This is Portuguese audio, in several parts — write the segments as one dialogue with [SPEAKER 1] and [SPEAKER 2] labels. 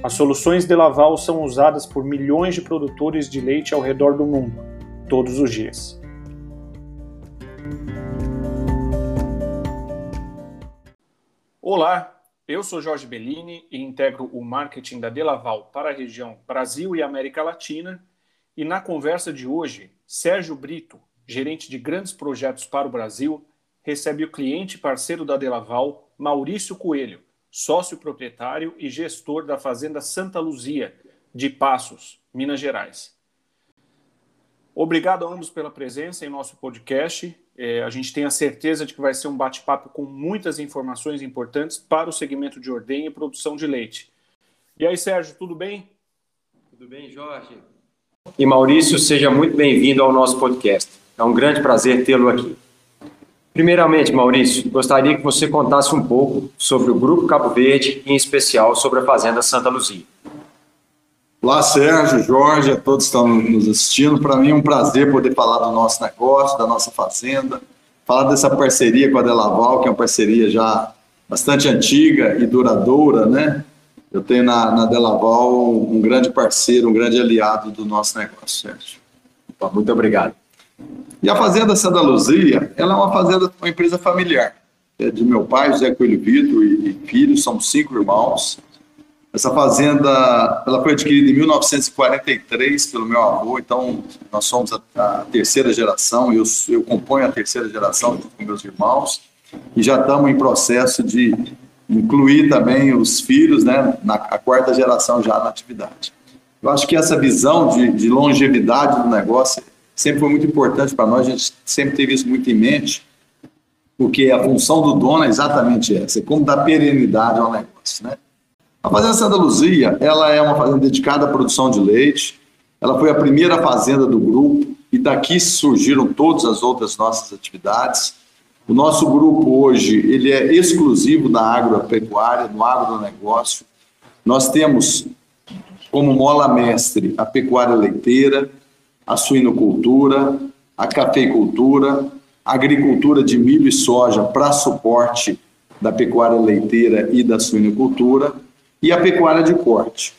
[SPEAKER 1] As soluções de Laval são usadas por milhões de produtores de leite ao redor do mundo, todos os dias. Olá, eu sou Jorge Bellini e integro o marketing da Delaval para a região Brasil e América Latina. E na conversa de hoje, Sérgio Brito, gerente de grandes projetos para o Brasil, recebe o cliente parceiro da Delaval, Maurício Coelho, sócio proprietário e gestor da Fazenda Santa Luzia, de Passos, Minas Gerais. Obrigado a ambos pela presença em nosso podcast. É, a gente tem a certeza de que vai ser um bate-papo com muitas informações importantes para o segmento de ordenha e produção de leite. E aí, Sérgio, tudo bem?
[SPEAKER 2] Tudo bem, Jorge. E Maurício, seja muito bem-vindo ao nosso podcast. É um grande prazer tê-lo aqui. Primeiramente, Maurício, gostaria que você contasse um pouco sobre o Grupo Cabo Verde e, em especial, sobre a Fazenda Santa Luzia.
[SPEAKER 3] Olá, Sérgio, Jorge, a todos que estão nos assistindo. Para mim é um prazer poder falar do nosso negócio, da nossa fazenda, falar dessa parceria com a Delaval, que é uma parceria já bastante antiga e duradoura, né? Eu tenho na, na Delaval um grande parceiro, um grande aliado do nosso negócio, Sérgio.
[SPEAKER 2] Muito obrigado.
[SPEAKER 3] E a Fazenda Santa Luzia, ela é uma fazenda, uma empresa familiar. É de meu pai, José Coelho Vitor, e, e filhos, somos cinco irmãos. Essa fazenda ela foi adquirida em 1943 pelo meu avô, então nós somos a, a terceira geração, eu, eu componho a terceira geração com meus irmãos, e já estamos em processo de incluir também os filhos, né, na a quarta geração já na atividade. Eu acho que essa visão de, de longevidade do negócio sempre foi muito importante para nós, a gente sempre teve isso muito em mente, porque a função do dono é exatamente essa, é como dar perenidade ao negócio, né? A Fazenda Santa Luzia, ela é uma fazenda dedicada à produção de leite. Ela foi a primeira fazenda do grupo e daqui surgiram todas as outras nossas atividades. O nosso grupo hoje, ele é exclusivo na agropecuária, no agronegócio. Nós temos como mola mestre a pecuária leiteira, a suinocultura, a cafeicultura, a agricultura de milho e soja para suporte da pecuária leiteira e da suinocultura e a pecuária de corte.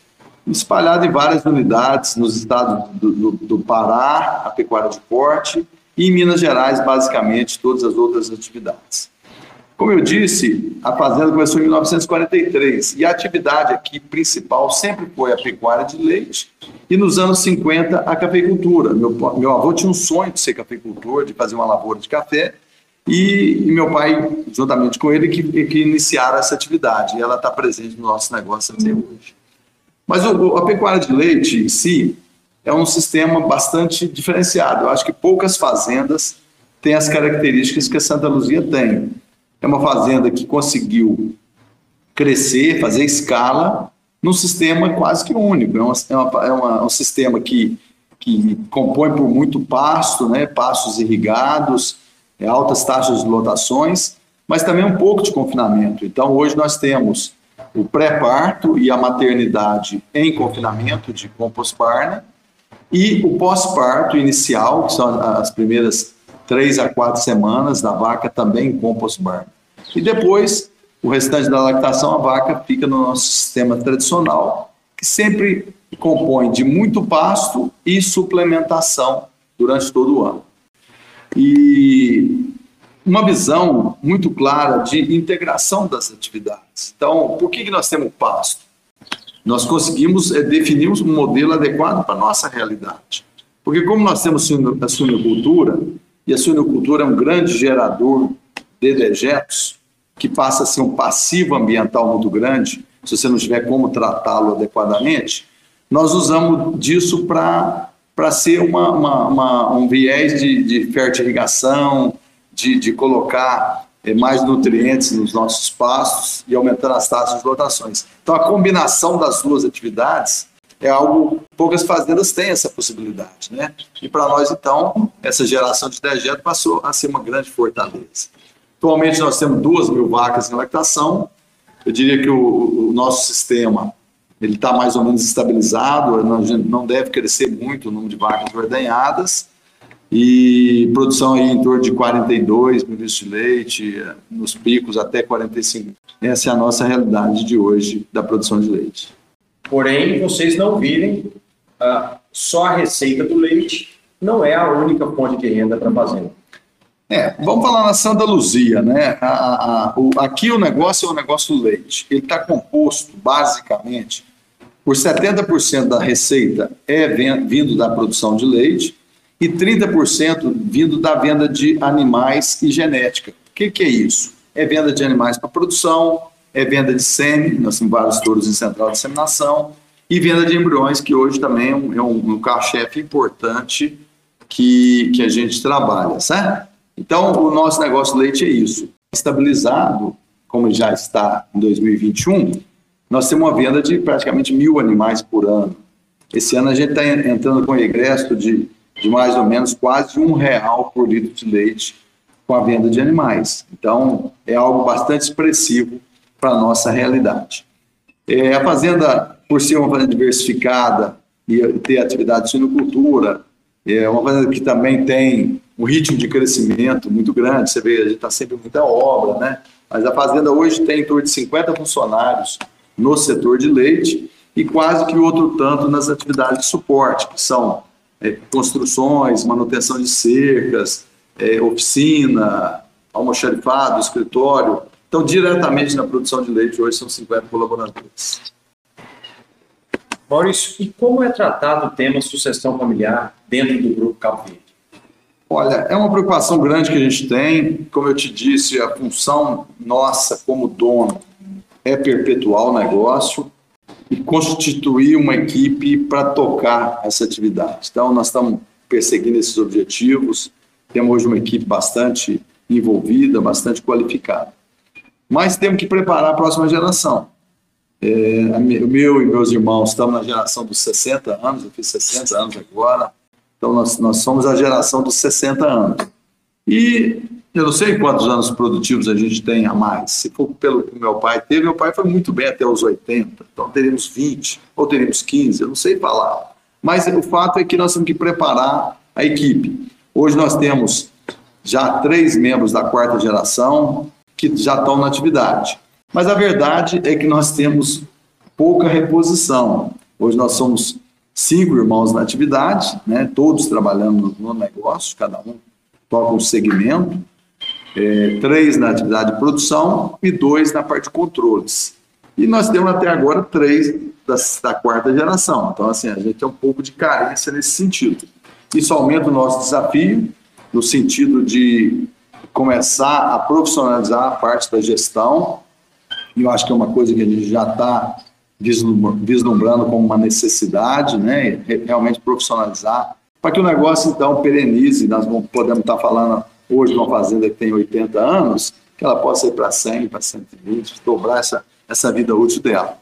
[SPEAKER 3] Espalhado em várias unidades nos estados do, do, do Pará, a pecuária de corte, e em Minas Gerais, basicamente, todas as outras atividades. Como eu disse, a fazenda começou em 1943 e a atividade aqui principal sempre foi a pecuária de leite e nos anos 50 a cafeicultura. Meu, meu avô tinha um sonho de ser cafeicultor, de fazer uma lavoura de café e, e, meu pai, juntamente com ele, que, que iniciaram essa atividade. E ela está presente no nosso negócio até hoje. Mas o, a pecuária de leite em si é um sistema bastante diferenciado. Eu acho que poucas fazendas têm as características que a Santa Luzia tem. É uma fazenda que conseguiu crescer, fazer escala, num sistema quase que único. É, uma, é, uma, é uma, um sistema que, que compõe por muito pasto, né, pastos irrigados, é, altas taxas de lotações, mas também um pouco de confinamento. Então, hoje nós temos o pré-parto e a maternidade em confinamento de compost barna e o pós-parto inicial, que são as primeiras três a quatro semanas da vaca também em compost barna. E depois, o restante da lactação, a vaca fica no nosso sistema tradicional, que sempre compõe de muito pasto e suplementação durante todo o ano e uma visão muito clara de integração das atividades. Então, por que, nós temos pasto? Nós conseguimos é, definir um modelo adequado para a nossa realidade. Porque como nós temos a suinocultura, e a suinocultura é um grande gerador de dejetos, que passa a ser um passivo ambiental muito grande, se você não tiver como tratá-lo adequadamente, nós usamos disso para ser uma, uma, uma, um viés de, de de, de colocar é, mais nutrientes nos nossos pastos e aumentando as taxas de lotações. Então, a combinação das duas atividades é algo poucas fazendas têm essa possibilidade, né? E para nós então essa geração de dejeto passou a ser uma grande fortaleza. Atualmente nós temos duas mil vacas em lactação. Eu diria que o, o nosso sistema ele está mais ou menos estabilizado, não deve crescer muito o número de vacas ordenhadas e produção aí em torno de 42 mil litros de leite, nos picos até 45. Essa é a nossa realidade de hoje da produção de leite.
[SPEAKER 2] Porém, vocês não virem uh, só a receita do leite, não é a única fonte de renda para a fazenda.
[SPEAKER 3] É, vamos falar na Santa Luzia, né? A, a, o, aqui o negócio é o negócio do leite. Ele está composto, basicamente, por 70% da receita é vindo da produção de leite e 30% vindo da venda de animais e genética. O que, que é isso? É venda de animais para produção, é venda de sêmen, nós temos vários touros em central de disseminação, e venda de embriões, que hoje também é um, é um, um carro-chefe importante que, que a gente trabalha, certo? Então, o nosso negócio de leite é isso. Estabilizado, como já está em 2021, nós temos uma venda de praticamente mil animais por ano. Esse ano a gente está entrando com regresso de de mais ou menos quase um real por litro de leite com a venda de animais. Então, é algo bastante expressivo para a nossa realidade. É, a fazenda, por ser uma fazenda diversificada e ter atividade de sinocultura, é uma fazenda que também tem um ritmo de crescimento muito grande. Você vê, a gente está sempre muita obra, né? Mas a fazenda hoje tem em torno de 50 funcionários no setor de leite e quase que outro tanto nas atividades de suporte, que são é, construções, manutenção de cercas, é, oficina, almoxarifado, escritório. Então, diretamente na produção de leite, hoje são 50 colaboradores.
[SPEAKER 2] Maurício, e como é tratado o tema sucessão familiar dentro do Grupo Cabo Verde?
[SPEAKER 3] Olha, é uma preocupação grande que a gente tem. Como eu te disse, a função nossa como dono é perpetuar o negócio e constituir uma equipe para tocar essa atividade. Então, nós estamos perseguindo esses objetivos, temos hoje uma equipe bastante envolvida, bastante qualificada. Mas temos que preparar a próxima geração. É, meu e meus irmãos estamos na geração dos 60 anos, eu fiz 60 anos agora, então nós, nós somos a geração dos 60 anos. E eu não sei quantos anos produtivos a gente tem a mais. Se for pelo que meu pai teve, meu pai foi muito bem até os 80, então teremos 20 ou teremos 15, eu não sei falar. Mas o fato é que nós temos que preparar a equipe. Hoje nós temos já três membros da quarta geração que já estão na atividade. Mas a verdade é que nós temos pouca reposição. Hoje nós somos cinco irmãos na atividade, né, todos trabalhando no negócio, cada um toca um segmento, é, três na atividade de produção e dois na parte de controles. E nós temos até agora três da, da quarta geração. Então, assim, a gente tem um pouco de carência nesse sentido. Isso aumenta o nosso desafio, no sentido de começar a profissionalizar a parte da gestão. E eu acho que é uma coisa que a gente já está vislumbrando como uma necessidade, né? Realmente profissionalizar, para que o negócio, então, perenize. Nós podemos estar falando hoje uma fazenda que tem 80 anos, que ela possa ir para 100, para 120, dobrar essa, essa vida útil dela.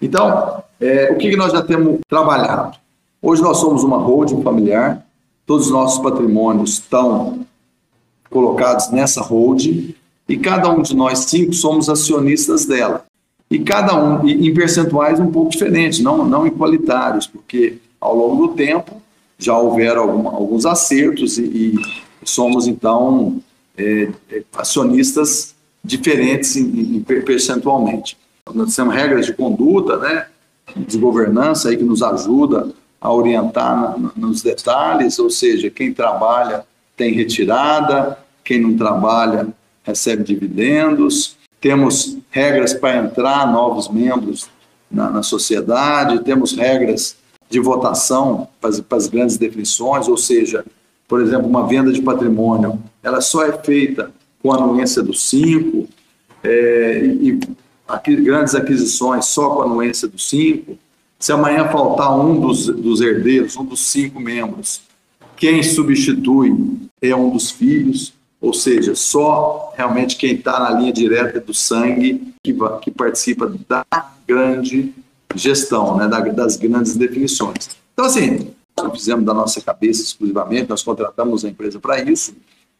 [SPEAKER 3] Então, é, o que, que nós já temos trabalhado? Hoje nós somos uma holding familiar, todos os nossos patrimônios estão colocados nessa holding e cada um de nós cinco somos acionistas dela. E cada um em percentuais um pouco diferentes, não, não igualitários, porque ao longo do tempo já houveram algum, alguns acertos e, e somos, então, é, é, acionistas diferentes em, em, percentualmente. Nós temos regras de conduta, né, de governança aí que nos ajuda a orientar na, nos detalhes, ou seja, quem trabalha tem retirada, quem não trabalha recebe dividendos. Temos regras para entrar novos membros na, na sociedade, temos regras de votação para as, grandes definições, ou seja, por exemplo, uma venda de patrimônio, ela só é feita com a anuência do 5, é, e, aqui, grandes aquisições só com a anuência do 5. Se amanhã faltar um dos, dos herdeiros, um dos cinco membros, quem substitui é um dos filhos, ou seja, só realmente quem está na linha direta do sangue que, que participa da grande gestão, né, das grandes definições. Então, assim, nós fizemos da nossa cabeça exclusivamente, nós contratamos a empresa para isso,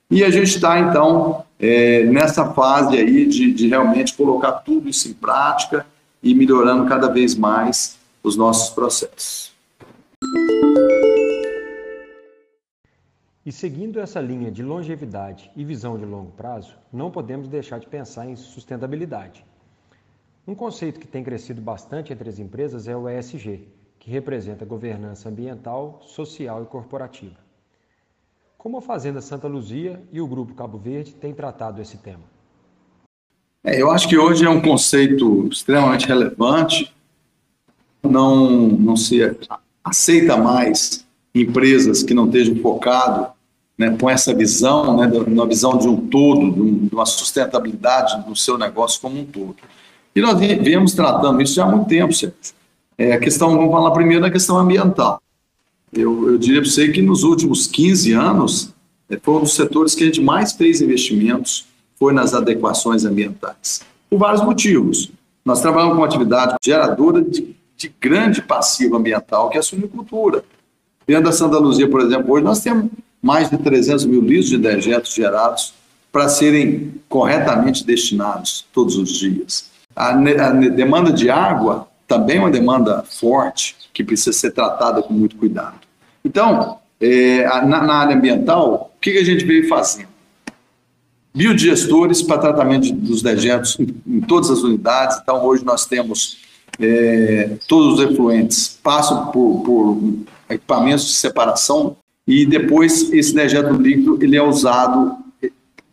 [SPEAKER 3] e a gente está, então, é, nessa fase aí de, de realmente colocar tudo isso em prática e melhorando cada vez mais os nossos processos.
[SPEAKER 4] E seguindo essa linha de longevidade e visão de longo prazo, não podemos deixar de pensar em sustentabilidade. Um conceito que tem crescido bastante entre as empresas é o ESG, que representa governança ambiental, social e corporativa. Como a Fazenda Santa Luzia e o Grupo Cabo Verde têm tratado esse tema?
[SPEAKER 3] É, eu acho que hoje é um conceito extremamente relevante. Não, não se aceita mais empresas que não estejam focadas né, com essa visão, né, uma visão de um todo, de uma sustentabilidade do seu negócio como um todo. E nós viemos tratando isso já há muito tempo, Sérgio. É, a questão, vamos falar primeiro da questão ambiental. Eu, eu diria para você que nos últimos 15 anos, é, foi um dos setores que a gente mais fez investimentos, foi nas adequações ambientais. Por vários motivos. Nós trabalhamos com uma atividade geradora de, de grande passivo ambiental, que é a suinicultura. Dentro da Santa Luzia, por exemplo, hoje nós temos mais de 300 mil litros de dejetos gerados para serem corretamente destinados todos os dias. A, a demanda de água também é uma demanda forte que precisa ser tratada com muito cuidado. Então, é, na, na, área ambiental, o que, que, a gente veio fazendo? Biodigestores para tratamento dos dejetos em, em todas as unidades. Então, hoje nós temos é, todos os efluentes passam por, por equipamentos de separação e depois esse dejeto líquido ele é usado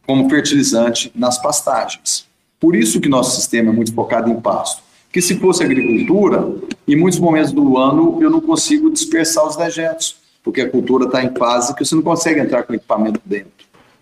[SPEAKER 3] como fertilizante nas pastagens. Por isso que nosso sistema é muito focado em pasto. Que se fosse agricultura, em muitos momentos do ano eu não consigo dispersar os dejetos, porque a cultura está em fase que você não consegue entrar com o equipamento dentro,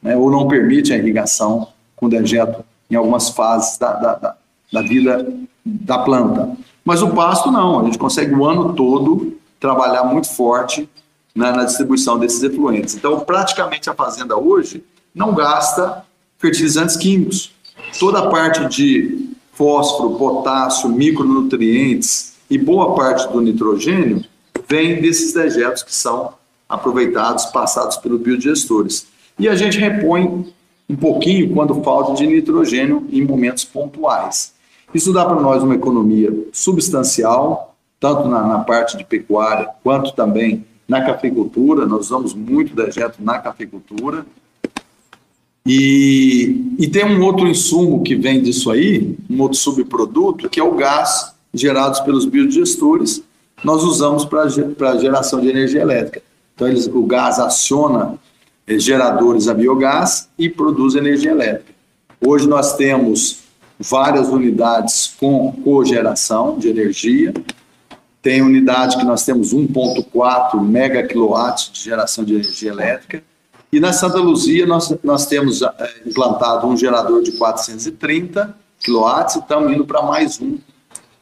[SPEAKER 3] né? ou não permite a irrigação com dejeto em algumas fases da, da, da, da vida da planta. Mas o pasto não, a gente consegue o ano todo trabalhar muito forte na, na distribuição desses efluentes. Então, praticamente a fazenda hoje não gasta fertilizantes químicos. Toda a parte de fósforo, potássio, micronutrientes e boa parte do nitrogênio vem desses dejetos que são aproveitados, passados pelos biodigestores. E a gente repõe um pouquinho quando falta de nitrogênio em momentos pontuais. Isso dá para nós uma economia substancial, tanto na, na, parte de pecuária quanto também na cafeicultura, nós usamos muito dejeto na cafeicultura. E, e tem um outro insumo que vem disso aí, um outro subproduto, que é o gás gerado pelos biodigestores, nós usamos para geração de energia elétrica. Então, eles, o gás aciona eh, geradores a biogás e produz energia elétrica. Hoje nós temos várias unidades com cogeração de energia, tem unidade que nós temos 1,4 mega quilowatts de geração de energia elétrica. E na Santa Luzia nós, nós temos é, implantado um gerador de 430 quilowatts e estamos indo para mais um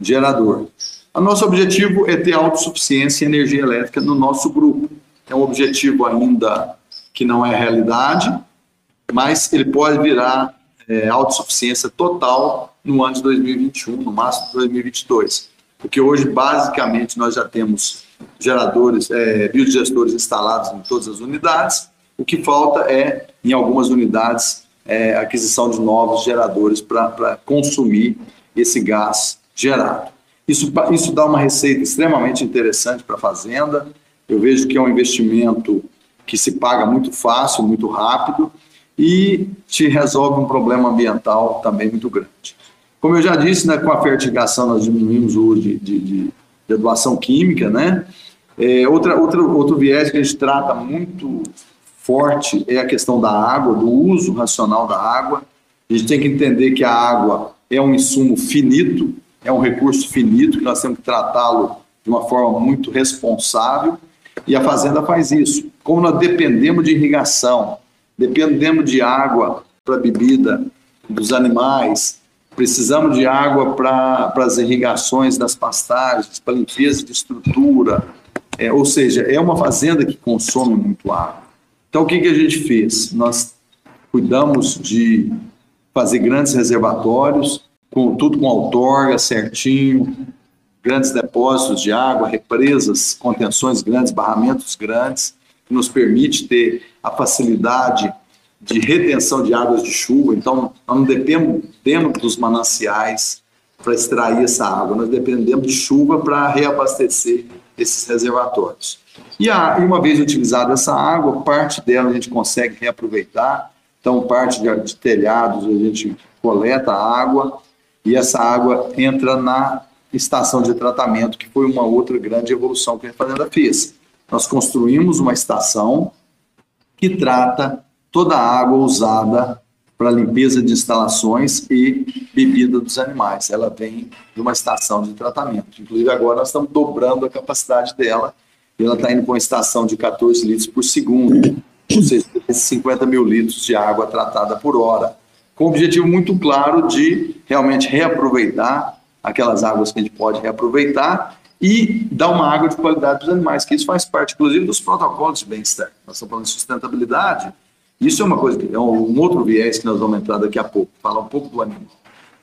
[SPEAKER 3] gerador. O nosso objetivo é ter autossuficiência em energia elétrica no nosso grupo. É um objetivo ainda que não é realidade, mas ele pode virar é, autossuficiência total no ano de 2021, no máximo de 2022 porque hoje, basicamente, nós já temos geradores, é, biodigestores instalados em todas as unidades. O que falta é, em algumas unidades, é, aquisição de novos geradores para consumir esse gás gerado. Isso, isso dá uma receita extremamente interessante para a fazenda. Eu vejo que é um investimento que se paga muito fácil, muito rápido e te resolve um problema ambiental também muito grande. Como eu já disse, né, com a fertigação nós diminuímos o uso de, de, de, de doação química, né? É, outra, outra, outro viés que a gente trata muito forte é a questão da água, do uso racional da água. A gente tem que entender que a água é um insumo finito, é um recurso finito, que nós temos que tratá-lo de uma forma muito responsável, e a fazenda faz isso. Como nós dependemos de irrigação, dependemos de água para bebida dos animais, precisamos de água para as irrigações das pastagens, para limpeza de estrutura, é, ou seja, é uma fazenda que consome muito água. Então, o que, que a gente fez? Nós cuidamos de fazer grandes reservatórios, com, tudo com outorga, certinho, grandes depósitos de água, represas, contenções grandes, barramentos grandes, que nos permite ter a facilidade de retenção de águas de chuva. Então, nós não dependemos dos mananciais para extrair essa água, nós dependemos de chuva para reabastecer esses reservatórios. E, a, e uma vez utilizada essa água, parte dela a gente consegue reaproveitar. Então, parte de, de telhados a gente coleta a água e essa água entra na estação de tratamento, que foi uma outra grande evolução que a Fazenda fez. Nós construímos uma estação que trata toda a água usada para limpeza de instalações e bebida dos animais. Ela vem de uma estação de tratamento. Inclusive, agora nós estamos dobrando a capacidade dela e ela está indo com uma estação de 14 litros por segundo, ou seja, 50 mil litros de água tratada por hora, com o objetivo muito claro de realmente reaproveitar aquelas águas que a gente pode reaproveitar e dar uma água de qualidade para os animais, que isso faz parte, inclusive, dos protocolos de bem-estar. Nós estamos falando de sustentabilidade, isso é uma coisa, que é um outro viés que nós vamos entrar daqui a pouco, falar um pouco do animal.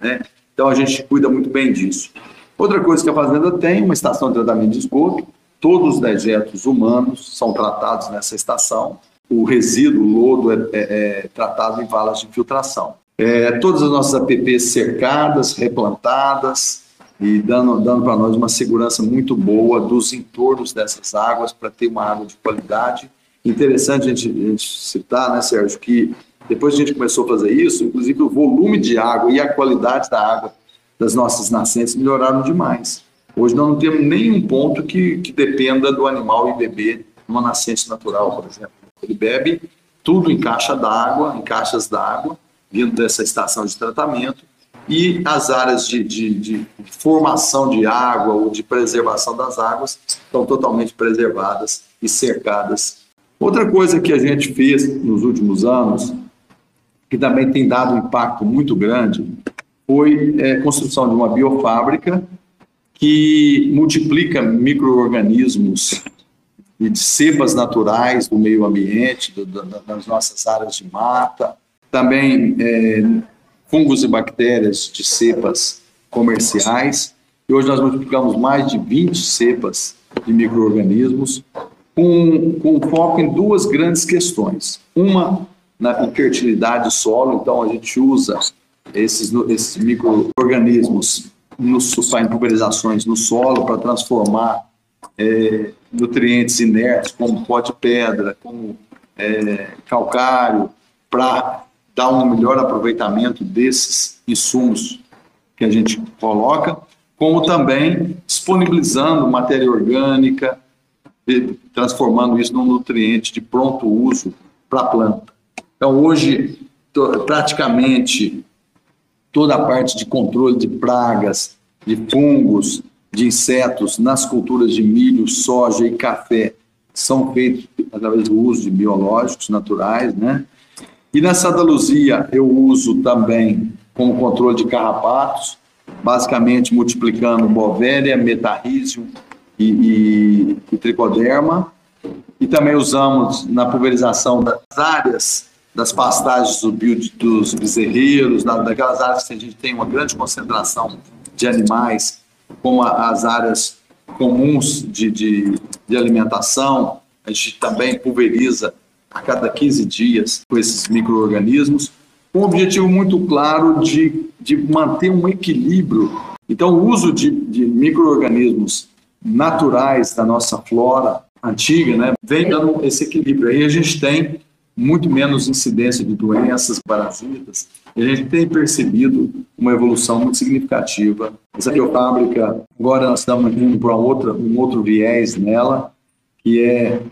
[SPEAKER 3] Né? Então a gente cuida muito bem disso. Outra coisa que a fazenda tem, uma estação de tratamento de esgoto, todos os dejetos humanos são tratados nessa estação, o resíduo, o lodo é, é, é tratado em valas de infiltração. É, todas as nossas APPs cercadas, replantadas e dando, dando para nós uma segurança muito boa dos entornos dessas águas para ter uma água de qualidade Interessante a gente, a gente citar, né, Sérgio, que depois a gente começou a fazer isso, inclusive o volume de água e a qualidade da água das nossas nascentes melhoraram demais. Hoje nós não temos nenhum ponto que, que dependa do animal ir beber numa nascente natural, por exemplo. Ele bebe tudo em caixa d'água, em caixas d'água, vindo dessa estação de tratamento, e as áreas de, de, de, formação de água ou de preservação das águas estão totalmente preservadas e cercadas Outra coisa que a gente fez nos últimos anos, que também tem dado um impacto muito grande, foi a é, construção de uma biofábrica que multiplica micro-organismos de cepas naturais do meio ambiente, do, do, das nossas áreas de mata, também é, fungos e bactérias de cepas comerciais. E hoje nós multiplicamos mais de 20 cepas de micro-organismos com, com foco em duas grandes questões. Uma, na fertilidade do solo, então a gente usa esses, esses micro-organismos para pulverizações no solo para transformar é, nutrientes inertes, como pó de pedra, como é, calcário, para dar um melhor aproveitamento desses insumos que a gente coloca, como também disponibilizando matéria orgânica, transformando isso num nutriente de pronto uso para a planta. Então, hoje, praticamente toda a parte de controle de pragas, de fungos, de insetos nas culturas de milho, soja e café são feitos através do uso de biológicos naturais, né? E na Santa Luzia eu uso também como controle de carrapatos, basicamente multiplicando bovéria, metarrísio, e, e, e tricoderma. E também usamos na pulverização das áreas das pastagens do bio, dos bezerreiros, daquelas áreas que a gente tem uma grande concentração de animais, como as áreas comuns de, de, de alimentação. A gente também pulveriza a cada 15 dias com esses micro-organismos, com um objetivo muito claro de, de manter um equilíbrio. Então, o uso de, de micro-organismos naturais da nossa flora antiga, né, vem dando esse equilíbrio. Aí a gente tem muito menos incidência de doenças parasitas e a gente tem percebido uma evolução muito significativa. Essa biofábrica, agora nós estamos indo para outra, um outro viés nela, que é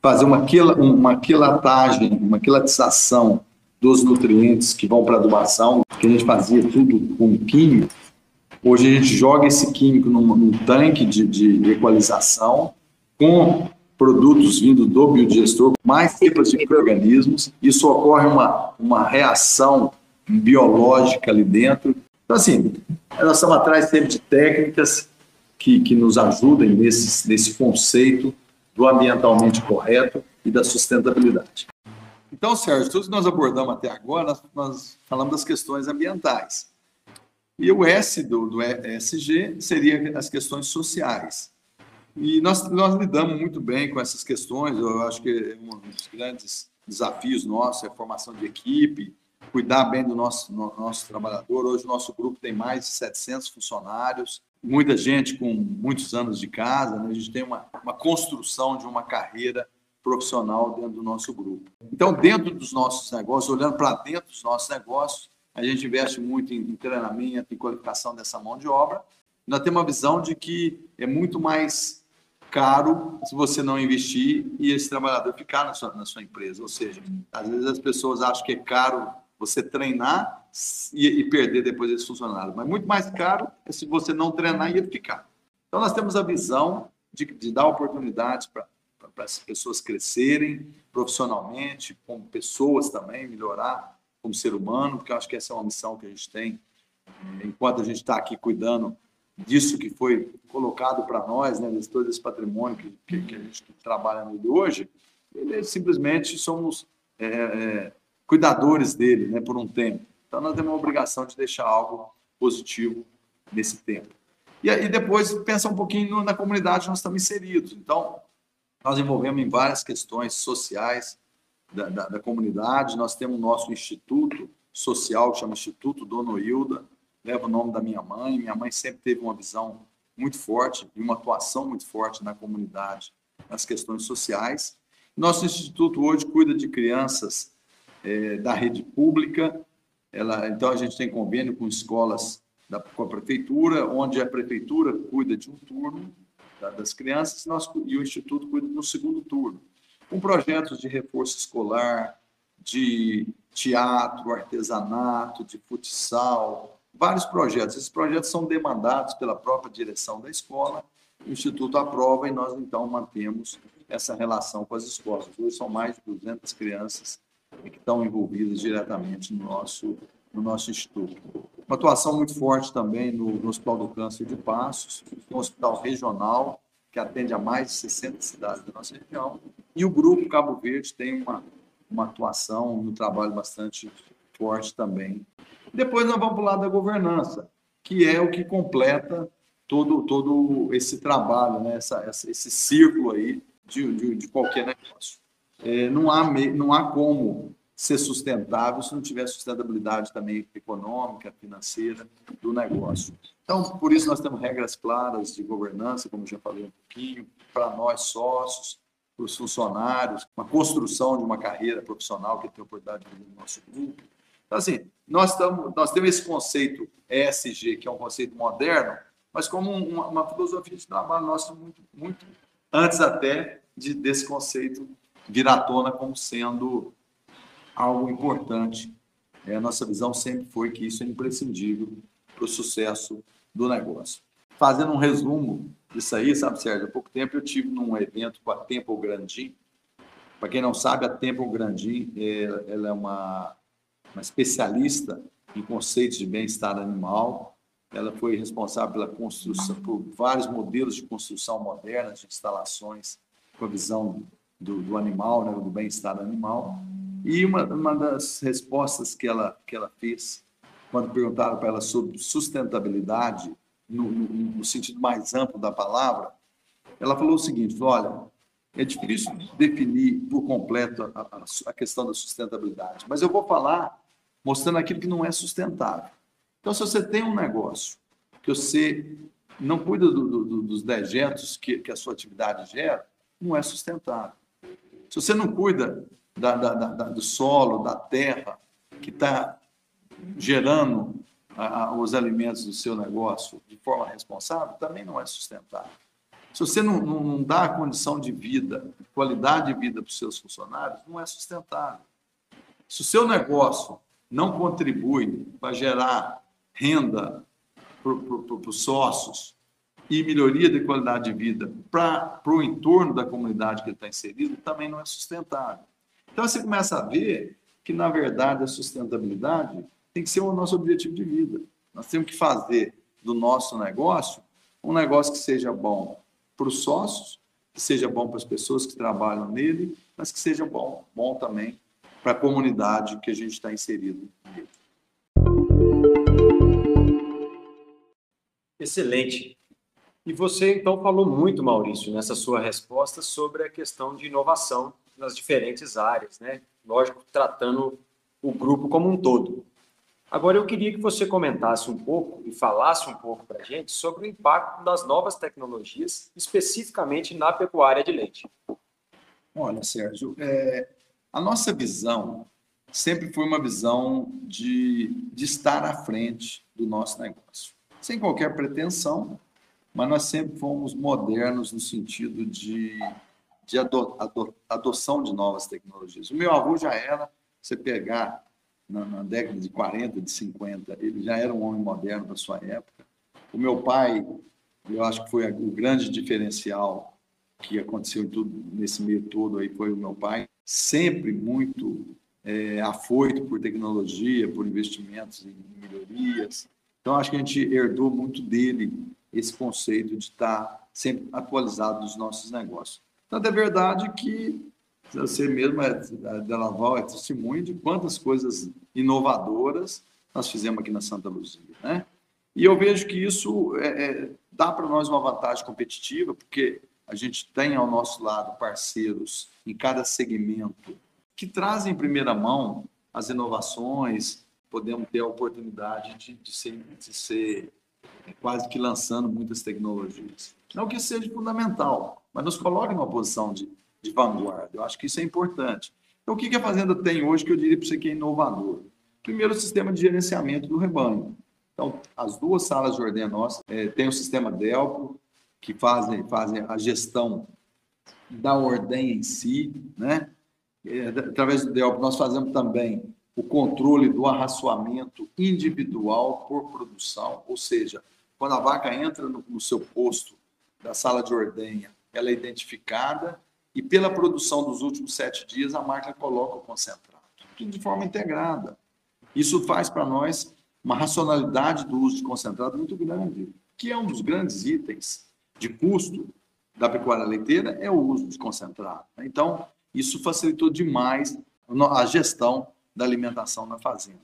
[SPEAKER 3] fazer uma, uma quilatagem, uma quilatização dos nutrientes que vão para a adubação, que a gente fazia tudo com químico, Hoje a gente joga esse químico num, num tanque de, de equalização com produtos vindo do biodigestor, mais cepas de micro-organismos. Isso ocorre uma, uma reação biológica ali dentro. Então, assim, nós estamos atrás sempre de técnicas que, que nos ajudem nesse, nesse conceito do ambientalmente correto e da sustentabilidade. Então, Sérgio, tudo que nós abordamos até agora, nós, nós falamos das questões ambientais. E o S do, do ESG seria as questões sociais. E nós, nós lidamos muito bem com essas questões, eu acho que é um dos grandes desafios nossos é a formação de equipe, cuidar bem do nosso, no, nosso trabalhador. Hoje o nosso grupo tem mais de 700 funcionários, muita gente com muitos anos de casa, né? a gente tem uma, uma construção de uma carreira profissional dentro do nosso grupo. Então, dentro dos nossos negócios, olhando para dentro dos nossos negócios, a gente investe muito em, treinamento, em qualificação dessa mão de obra. Nós temos uma visão de que é muito mais caro se você não investir e esse trabalhador ficar na sua, na sua empresa. Ou seja, às vezes as pessoas acham que é caro você treinar e, e perder depois esse funcionário, mas muito mais caro é se você não treinar e ele ficar. Então, nós temos a visão de, de dar oportunidades para as pessoas crescerem profissionalmente, como pessoas também, melhorar como ser humano, porque eu acho que essa é uma missão que a gente tem, enquanto a gente está aqui cuidando disso que foi colocado para nós, né, de todo esse patrimônio que, que, que a gente trabalha nele hoje, ele simplesmente somos é, é, cuidadores dele, né, por um tempo. Então nós temos a obrigação de deixar algo positivo nesse tempo. E aí depois pensa um pouquinho na comunidade nós estamos inseridos. Então nós envolvemos em várias questões sociais, da, da, da, comunidade. Nós temos o nosso instituto social, que chama Instituto Dona Hilda, leva o nome da minha mãe. Minha mãe sempre teve uma visão muito forte e uma atuação muito forte na comunidade, nas questões sociais. Nosso instituto hoje cuida de crianças é, da rede pública. Ela, então, a gente tem convênio com escolas da, com a prefeitura, onde a prefeitura cuida de um turno da, das crianças nós, e o instituto cuida do segundo turno com projetos de reforço escolar, de teatro, artesanato, de futsal, vários projetos. Esses projetos são demandados pela própria direção da escola, o Instituto aprova e nós então mantemos essa relação com as escolas. Hoje são mais de 200 crianças que estão envolvidas diretamente no nosso, no nosso instituto. Uma atuação muito forte também no, no Hospital do Câncer de Passos, um hospital regional, que atende a mais de 60 cidades da nossa região, e o Grupo Cabo Verde tem uma, uma atuação um trabalho bastante forte também. Depois nós vamos para o lado da governança, que é o que completa todo, todo esse trabalho, né? essa, essa esse círculo aí de, de, de qualquer negócio. É, não, há não há como ser sustentável se não tiver sustentabilidade também econômica, financeira do negócio. Então, por isso nós temos regras claras de governança, como já falei um pouquinho, para nós sócios, para os funcionários, uma construção de uma carreira profissional que tem oportunidade de no nosso grupo. Então, assim, nós, estamos, nós temos esse conceito ESG, que é um conceito moderno, mas como uma, uma filosofia de trabalho nossa muito, muito antes até de, desse conceito vir à tona como sendo algo importante. É, a nossa visão sempre foi que isso é imprescindível para o sucesso do negócio. Fazendo um resumo disso aí, sabe, Sérgio? Há pouco tempo eu tive num evento com a Temple Grandin. Para quem não sabe, a Temple Grandin é, ela é uma, uma especialista em conceitos de bem-estar animal. Ela foi responsável pela construção, por vários modelos de construção moderna de instalações com a visão do, do animal, né, do bem-estar animal. E uma, uma das respostas que ela, que ela fez, quando perguntaram para ela sobre sustentabilidade, no, no, no, sentido mais amplo da palavra, ela falou o seguinte: olha, é difícil definir por completo a, a, a questão da sustentabilidade, mas eu vou falar mostrando aquilo que não é sustentável. Então, se você tem um negócio que você não cuida do, do, dos dejetos que, que a sua atividade gera, não é sustentável. Se você não cuida da, da, da, do solo, da terra, que está gerando a, os alimentos do seu negócio de forma responsável, também não é sustentável. Se você não, não, não dá a condição de vida, qualidade de vida para os seus funcionários, não é sustentável. Se o seu negócio não contribui para gerar renda para os sócios e melhoria de qualidade de vida para o entorno da comunidade que ele está inserido, também não é sustentável. Então você começa a ver que, na verdade, a sustentabilidade tem que ser o nosso objetivo de vida. Nós temos que fazer do nosso negócio um negócio que seja bom para os sócios, que seja bom para as pessoas que trabalham nele, mas que seja bom, bom também para a comunidade que a gente está inserido nele.
[SPEAKER 2] Excelente. E você então falou muito, Maurício, nessa sua resposta sobre a questão de inovação nas diferentes áreas, né? Lógico, tratando o grupo como um todo. Agora eu queria que você comentasse um pouco e falasse um pouco para a gente sobre o impacto das novas tecnologias, especificamente na pecuária de leite.
[SPEAKER 3] Olha, Sérgio, é, a nossa visão sempre foi uma visão de, de estar à frente do nosso negócio, sem qualquer pretensão, mas nós sempre fomos modernos no sentido de, de ado, ado, adoção de novas tecnologias. O meu avô já era, você pegar na, na, década de 40, de 50, ele já era um homem moderno da sua época. O meu pai, eu acho que foi o grande diferencial que aconteceu tudo, nesse meio todo aí, foi o meu pai, sempre muito é, afoito por tecnologia, por investimentos em melhorias. Então, acho que a gente herdou muito dele esse conceito de estar sempre atualizado dos nossos negócios. Então, é verdade que você mesmo, é, a Delaval, é testemunho de quantas coisas inovadoras nós fizemos aqui na Santa Luzia, né? E eu vejo que isso é, é, dá para nós uma vantagem competitiva, porque a gente tem ao nosso lado parceiros em cada segmento que trazem em primeira mão as inovações, podemos ter a oportunidade de, de, ser, de ser quase que lançando muitas tecnologias. Não que seja fundamental, mas nos coloca em uma posição de, de vanguarda. Eu acho que isso é importante. Então, o que a Fazenda tem hoje que eu diria para você que é inovador? Primeiro, o sistema de gerenciamento do rebanho. Então, as duas salas de ordenha nossas é, tem o sistema Delco, que fazem, fazem a gestão da ordenha em si, né? É, através do Delco, nós fazemos também o controle do arraçoamento individual por produção, ou seja, quando a vaca entra no, no seu posto da sala de ordenha, ela é identificada e pela produção dos últimos sete dias a marca coloca o concentrado, tudo de forma integrada. Isso faz para nós uma racionalidade do uso de concentrado muito grande, que é um dos grandes itens de custo da pecuária leiteira, é o uso de concentrado. Então, isso facilitou demais a gestão da alimentação na fazenda.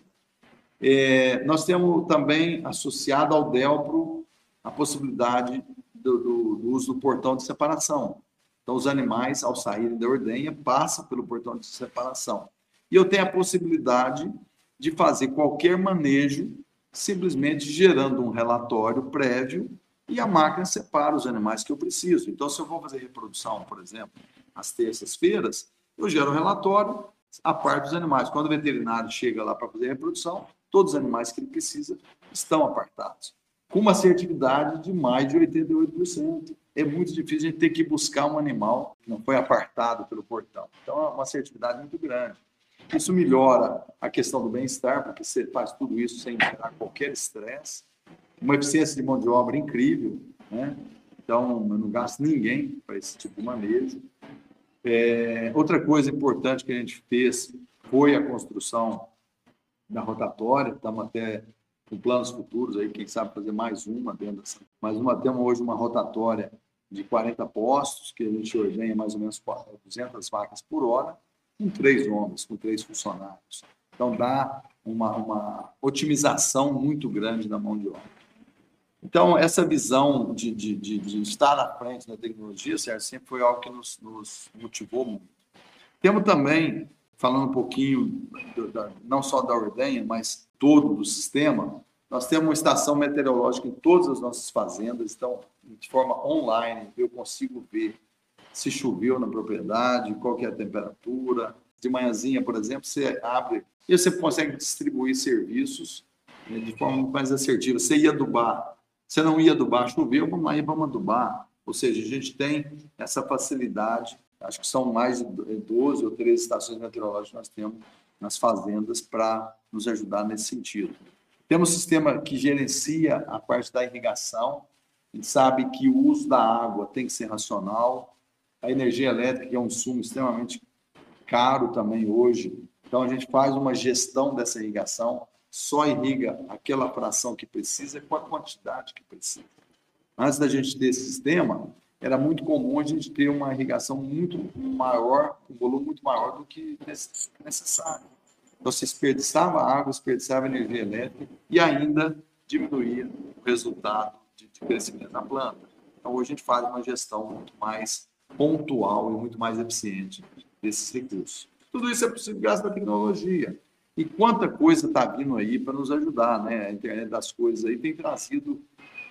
[SPEAKER 3] É, nós temos também associado ao DELPRO a possibilidade do, do, do, uso do portão de separação. Então, os animais, ao saírem da ordenha, passam pelo portão de separação. E eu tenho a possibilidade de fazer qualquer manejo, simplesmente gerando um relatório prévio e a máquina separa os animais que eu preciso. Então, se eu vou fazer reprodução, por exemplo, às terças-feiras, eu gero um relatório, a parte dos animais. Quando o veterinário chega lá para fazer a reprodução, todos os animais que ele precisa estão apartados. Com uma assertividade de mais de 88%. É muito difícil a gente ter que buscar um animal que não foi apartado pelo portão. Então, é uma assertividade muito grande. Isso melhora a questão do bem-estar, porque você faz tudo isso sem gerar qualquer estresse. Uma eficiência de mão de obra incrível, né? Então, eu não gasto ninguém para esse tipo de manejo. É, outra coisa importante que a gente fez foi a construção da rotatória. Estamos até com planos futuros aí, quem sabe fazer mais uma dentro dessa. Mais uma, temos hoje uma rotatória de 40 postos, que a gente ordenha mais ou menos 200 vacas por hora, com três homens, com três funcionários. Então, dá uma, uma otimização muito grande da mão de obra. Então, essa visão de, de, de, de estar na frente da tecnologia, Sérgio, sempre foi algo que nos, nos motivou muito. Temos também, falando um pouquinho, do, da, não só da ordenha, mas todo do sistema, nós temos uma estação meteorológica em todas as nossas fazendas, então, de forma online, eu consigo ver se choveu na propriedade, qual é a temperatura. De manhãzinha, por exemplo, você abre e você consegue distribuir serviços né, de forma mais assertiva. Você ia adubar você não ia adubar, choveu, vamos lá e vamos adubar. Ou seja, a gente tem essa facilidade, acho que são mais de 12 ou 13 estações meteorológicas que nós temos nas fazendas para nos ajudar nesse sentido. Temos um sistema que gerencia a parte da irrigação, a gente sabe que o uso da água tem que ser racional, a energia elétrica é um insumo extremamente caro também hoje, então a gente faz uma gestão dessa irrigação, só irriga aquela fração que precisa com a quantidade que precisa. Antes da gente ter esse sistema, era muito comum a gente ter uma irrigação muito maior, um volume muito maior do que necessário. Então, se desperdiçava água, desperdiçava energia elétrica e ainda diminuía o resultado de, de crescimento da planta. Então, hoje a gente faz uma gestão muito mais pontual e muito mais eficiente desses recursos. Tudo isso é possível graças à tecnologia. E quanta coisa está vindo aí para nos ajudar, né? A internet das coisas aí tem trazido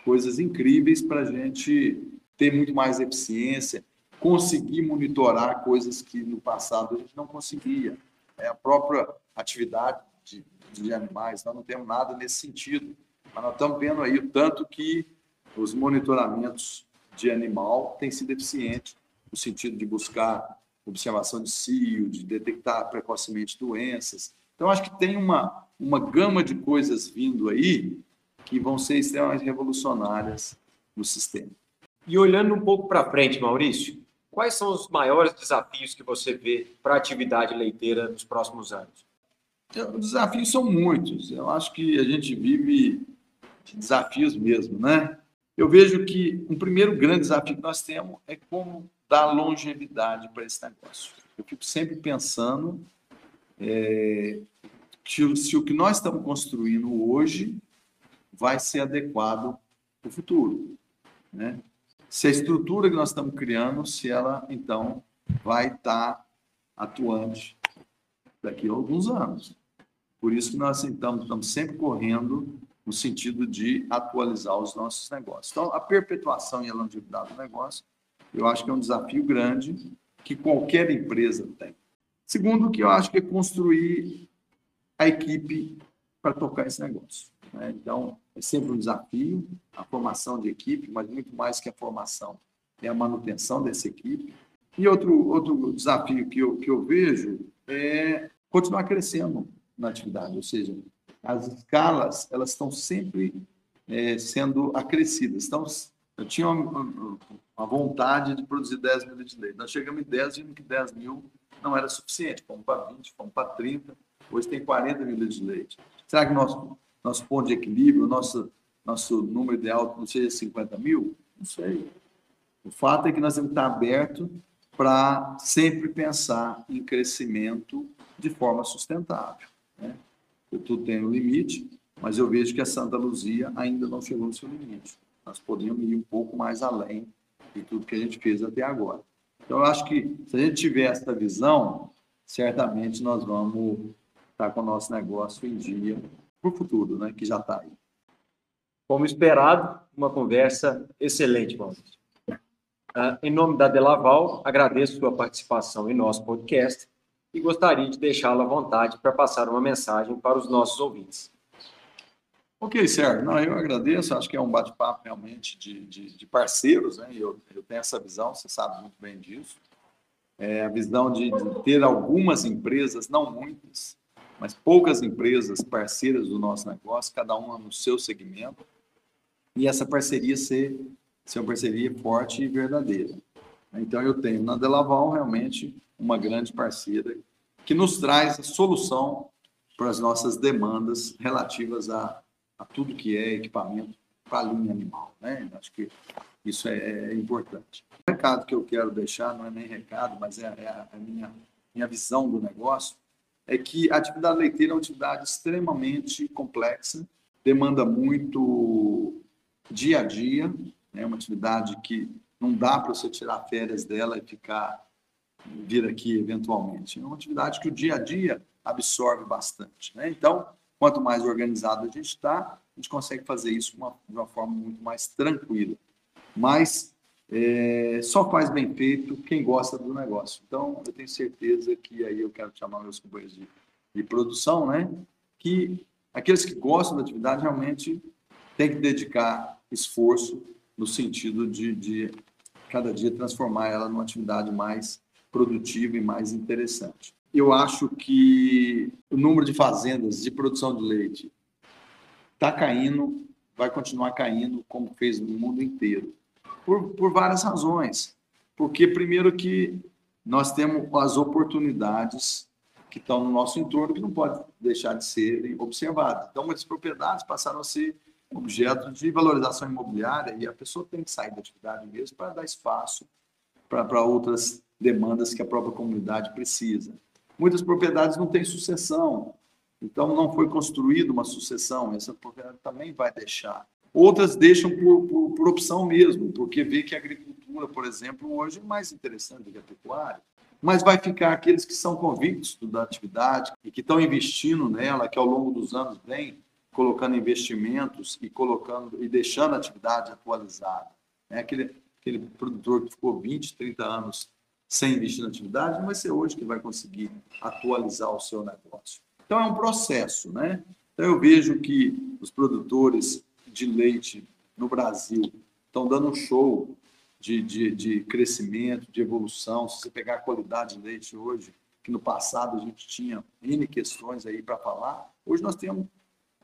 [SPEAKER 3] coisas incríveis para a gente ter muito mais eficiência, conseguir monitorar coisas que no passado a gente não conseguia. É a própria atividade de, de animais, nós não temos nada nesse sentido. Mas nós estamos vendo aí o tanto que os monitoramentos de animal têm sido eficientes no sentido de buscar observação de cio, de detectar precocemente doenças. Então, acho que tem uma, uma gama de coisas vindo aí que vão ser extremamente revolucionárias no sistema.
[SPEAKER 2] E olhando um pouco para frente, Maurício, quais são os maiores desafios que você vê para a atividade leiteira nos próximos anos?
[SPEAKER 3] Os desafios são muitos. Eu acho que a gente vive de desafios mesmo, né? Eu vejo que um primeiro grande desafio que nós temos é como dar longevidade para esse negócio. Eu fico sempre pensando é, que se o que nós estamos construindo hoje vai ser adequado para o futuro, né? Se a estrutura que nós estamos criando, se ela então vai estar atuante daqui a alguns anos. Por isso que nós então estamos sempre correndo no sentido de atualizar os nossos negócios. Então, a perpetuação e a longevidade do negócio eu acho que é um desafio grande que qualquer empresa tem. Segundo, que eu acho que é construir a equipe para tocar esse negócio. Né? Então, é sempre um desafio a formação de equipe, mas muito mais que a formação é a manutenção dessa equipe. E outro, outro desafio que eu, que eu vejo é continuar crescendo na atividade, ou seja, as escalas elas estão sempre é, sendo acrescidas. Então, eu tinha uma, uma vontade de produzir 10 mil de leite. Nós chegamos em 10, vimos que 10 mil não era suficiente. Fomos para 20, fomos para 30, hoje tem 40 mil de leite. Será que nosso, nosso ponto de equilíbrio, nosso, nosso número ideal não seja 50 mil? Não sei. O fato é que nós temos que estar abertos para sempre pensar em crescimento de forma sustentável. Né? Tudo tem um limite, mas eu vejo que a Santa Luzia ainda não chegou no seu limite. Nós podíamos ir um pouco mais além de tudo que a gente fez até agora. Então, eu acho que se a gente tiver essa visão, certamente nós vamos estar com o nosso negócio em dia para o futuro, né, que já está aí.
[SPEAKER 2] Como esperado, uma conversa excelente, Maurício. Uh, em nome da Delaval, agradeço sua participação em nosso podcast e gostaria de deixá-lo à vontade para passar uma mensagem para os nossos ouvintes.
[SPEAKER 3] Ok, Sérgio. Não, eu agradeço. Acho que é um bate-papo realmente de, de, de, parceiros, né? Eu, eu tenho essa visão, você sabe muito bem disso. É a visão de, de ter algumas empresas, não muitas, mas poucas empresas parceiras do nosso negócio, cada uma no seu segmento, e essa parceria ser, ser uma parceria forte e verdadeira. Então, eu tenho na Delaval realmente uma grande parceira que nos traz a solução para as nossas demandas relativas a a tudo que é equipamento para a linha animal. Né? Acho que isso é, é, importante. O recado que eu quero deixar, não é nem recado, mas é, é a, minha, minha visão do negócio, é que a atividade leiteira é uma atividade extremamente complexa, demanda muito dia a dia, é né? uma atividade que não dá para você tirar férias dela e ficar vir aqui eventualmente. É uma atividade que o dia a dia absorve bastante. Né? Então, Quanto mais organizado a gente está, a gente consegue fazer isso de uma, de uma forma muito mais tranquila. Mas é, só faz bem feito quem gosta do negócio. Então, eu tenho certeza que aí eu quero chamar meus companheiros de, de produção, né? Que aqueles que gostam da atividade realmente têm que dedicar esforço no sentido de, de cada dia transformar ela numa atividade mais produtiva e mais interessante eu acho que o número de fazendas de produção de leite está caindo, vai continuar caindo, como fez no mundo inteiro, por, por várias razões. Porque, primeiro, que nós temos as oportunidades que estão no nosso entorno que não pode deixar de serem observadas. Então, muitas propriedades passaram a ser objeto de valorização imobiliária e a pessoa tem que sair da atividade mesmo para dar espaço para outras demandas que a própria comunidade precisa. Muitas propriedades não têm sucessão, então não foi construída uma sucessão, essa propriedade também vai deixar Outras deixam por, por, por opção mesmo, porque vê que a agricultura, por exemplo, hoje é mais interessante do que a pecuária mas vai ficar aqueles que são convictos da atividade e que estão investindo nela, que ao longo dos anos vem colocando investimentos e colocando e deixando a atividade atualizada. É aquele, aquele produtor que ficou 20, 30 anos sem investir na atividade, não vai ser hoje que vai conseguir atualizar o seu negócio. Então é um processo, né? Então eu vejo que os produtores de leite no Brasil estão dando um show de, de, de crescimento, de evolução. Se você pegar a qualidade de leite hoje, que no passado a gente tinha N questões aí para falar, hoje nós temos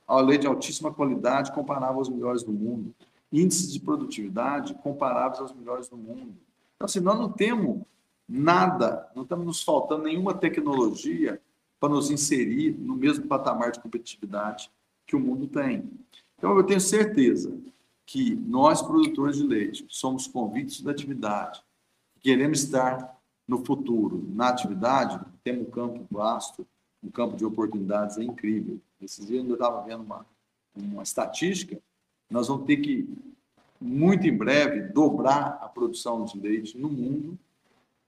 [SPEAKER 3] a leite de altíssima qualidade comparável aos melhores do mundo. Índices de produtividade comparáveis aos melhores do mundo. Então, assim, nós não temos nada, não estamos nos faltando nenhuma tecnologia para nos inserir no mesmo patamar de competitividade que o mundo tem. Então, eu tenho certeza que nós, produtores de leite, somos convictos da atividade, queremos estar no futuro na atividade, temos um campo vasto, um campo de oportunidades é incrível. Esses dias eu estava vendo uma, uma estatística, nós vamos ter que, muito em breve, dobrar a produção de leite no mundo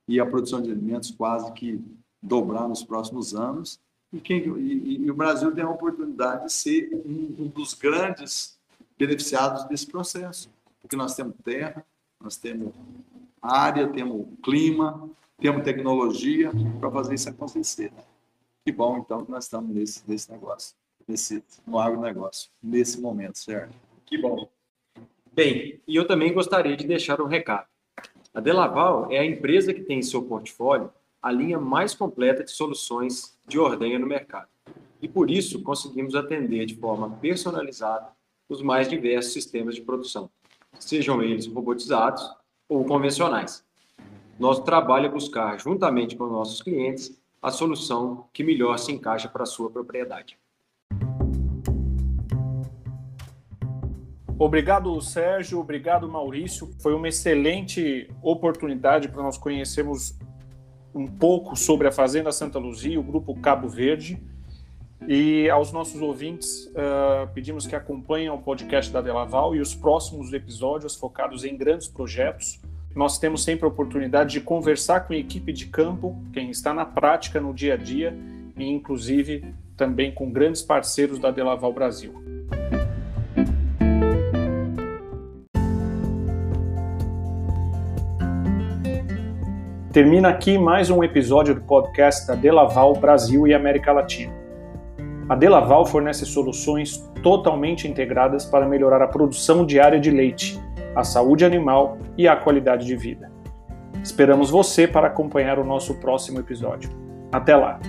[SPEAKER 3] e a produção de alimentos quase que dobrar nos próximos anos. E, quem, e, e o Brasil tem a oportunidade de ser um, um dos grandes beneficiados desse processo, porque nós temos terra, nós temos área, temos clima, temos tecnologia para fazer isso acontecer. Que bom, então, que nós estamos nesse, nesse negócio, nesse, no agronegócio, nesse momento, certo?
[SPEAKER 2] Que bom. Bem, e eu também gostaria de deixar um recado. A Delaval é a empresa que tem em seu portfólio a linha mais completa de soluções de ordenha no mercado. E por isso conseguimos atender de forma personalizada os mais diversos sistemas de produção, sejam eles robotizados ou convencionais. Nosso trabalho é buscar, juntamente com nossos clientes, a solução que melhor se encaixa para a sua propriedade.
[SPEAKER 1] Obrigado, Sérgio. Obrigado, Maurício. Foi uma excelente oportunidade para nós conhecermos um pouco sobre a Fazenda Santa Luzia, o Grupo Cabo Verde e aos nossos ouvintes, uh, pedimos que acompanhem o podcast da Delaval e os próximos episódios focados em grandes projetos. Nós temos sempre a oportunidade de conversar com a equipe de campo, quem está na prática no dia a dia, e inclusive também com grandes parceiros da Delaval Brasil. Termina aqui mais um episódio do podcast da Delaval Brasil e América Latina. A Delaval fornece soluções totalmente integradas para melhorar a produção diária de leite, a saúde animal e a qualidade de vida. Esperamos você para acompanhar o nosso próximo episódio. Até lá!